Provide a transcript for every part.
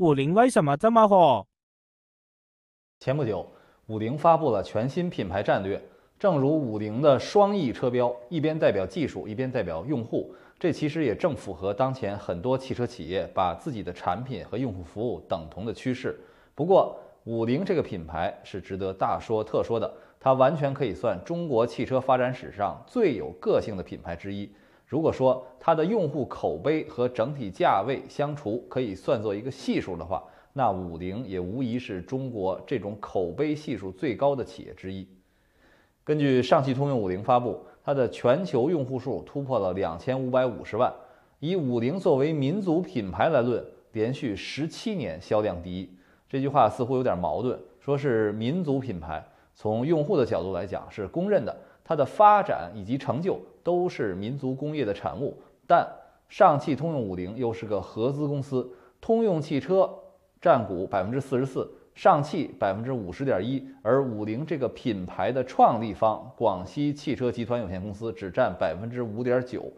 五菱为什么这么火？前不久，五菱发布了全新品牌战略。正如五菱的双翼车标，一边代表技术，一边代表用户。这其实也正符合当前很多汽车企业把自己的产品和用户服务等同的趋势。不过，五菱这个品牌是值得大说特说的，它完全可以算中国汽车发展史上最有个性的品牌之一。如果说它的用户口碑和整体价位相除可以算作一个系数的话，那五菱也无疑是中国这种口碑系数最高的企业之一。根据上汽通用五菱发布，它的全球用户数突破了两千五百五十万。以五菱作为民族品牌来论，连续十七年销量第一。这句话似乎有点矛盾，说是民族品牌，从用户的角度来讲是公认的，它的发展以及成就都是民族工业的产物。但上汽通用五菱又是个合资公司，通用汽车占股百分之四十四。上汽百分之五十点一，而五菱这个品牌的创立方广西汽车集团有限公司只占百分之五点九，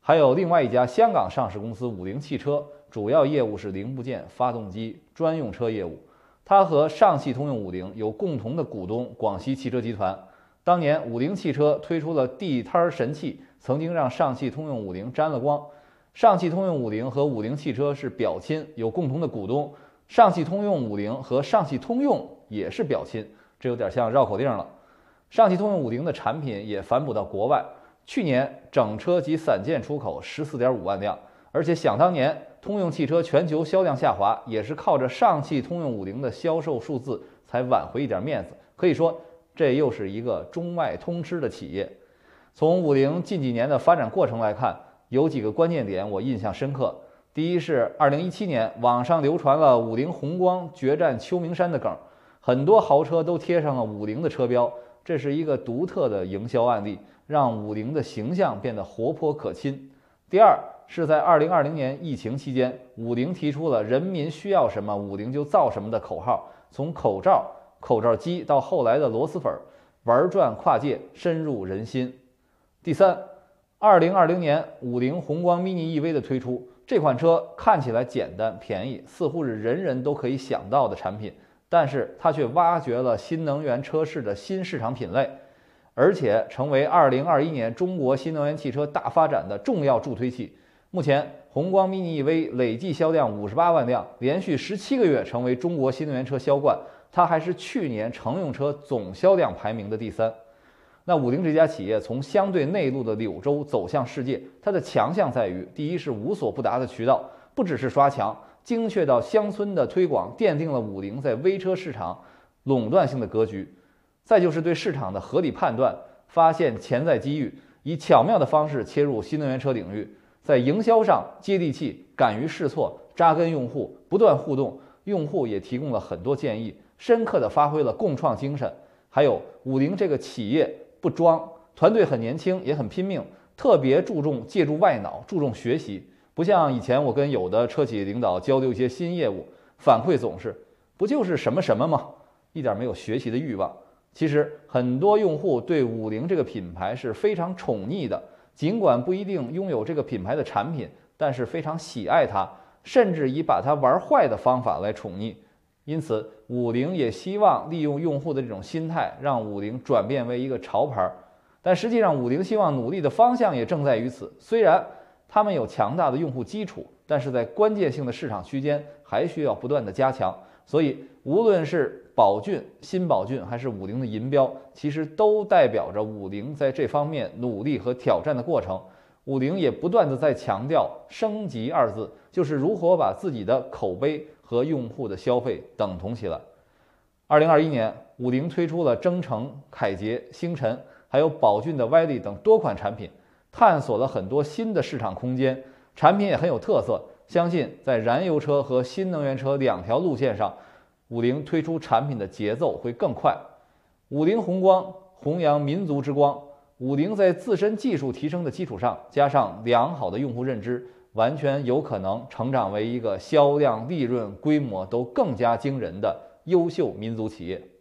还有另外一家香港上市公司五菱汽车，主要业务是零部件、发动机、专用车业务。它和上汽通用五菱有共同的股东广西汽车集团。当年五菱汽车推出了地摊神器，曾经让上汽通用五菱沾了光。上汽通用五菱和五菱汽车是表亲，有共同的股东。上汽通用五菱和上汽通用也是表亲，这有点像绕口令了。上汽通用五菱的产品也反哺到国外，去年整车及散件出口十四点五万辆，而且想当年通用汽车全球销量下滑，也是靠着上汽通用五菱的销售数字才挽回一点面子。可以说，这又是一个中外通吃的企业。从五菱近几年的发展过程来看，有几个关键点我印象深刻。第一是二零一七年，网上流传了五菱宏光决战秋名山的梗，很多豪车都贴上了五菱的车标，这是一个独特的营销案例，让五菱的形象变得活泼可亲。第二是在二零二零年疫情期间，五菱提出了“人民需要什么，五菱就造什么”的口号，从口罩、口罩机到后来的螺蛳粉，玩转跨界，深入人心。第三，二零二零年五菱宏光 mini EV 的推出。这款车看起来简单便宜，似乎是人人都可以想到的产品，但是它却挖掘了新能源车市的新市场品类，而且成为2021年中国新能源汽车大发展的重要助推器。目前，宏光 mini EV 累计销量58万辆，连续17个月成为中国新能源车销冠，它还是去年乘用车总销量排名的第三。那五菱这家企业从相对内陆的柳州走向世界，它的强项在于：第一是无所不达的渠道，不只是刷墙，精确到乡村的推广，奠定了五菱在微车市场垄断性的格局；再就是对市场的合理判断，发现潜在机遇，以巧妙的方式切入新能源车领域，在营销上接地气，敢于试错，扎根用户，不断互动，用户也提供了很多建议，深刻的发挥了共创精神。还有五菱这个企业。不装，团队很年轻，也很拼命，特别注重借助外脑，注重学习。不像以前我跟有的车企领导交流一些新业务，反馈总是不就是什么什么吗？一点没有学习的欲望。其实很多用户对五菱这个品牌是非常宠溺的，尽管不一定拥有这个品牌的产品，但是非常喜爱它，甚至以把它玩坏的方法来宠溺。因此，五菱也希望利用用户的这种心态，让五菱转变为一个潮牌。但实际上，五菱希望努力的方向也正在于此。虽然他们有强大的用户基础，但是在关键性的市场区间还需要不断的加强。所以，无论是宝骏、新宝骏，还是五菱的银标，其实都代表着五菱在这方面努力和挑战的过程。五菱也不断的在强调“升级”二字，就是如何把自己的口碑。和用户的消费等同起来。二零二一年，五菱推出了征程、凯捷、星辰，还有宝骏的 Y 力等多款产品，探索了很多新的市场空间，产品也很有特色。相信在燃油车和新能源车两条路线上，五菱推出产品的节奏会更快。五菱宏光弘扬民族之光，五菱在自身技术提升的基础上，加上良好的用户认知。完全有可能成长为一个销量、利润、规模都更加惊人的优秀民族企业。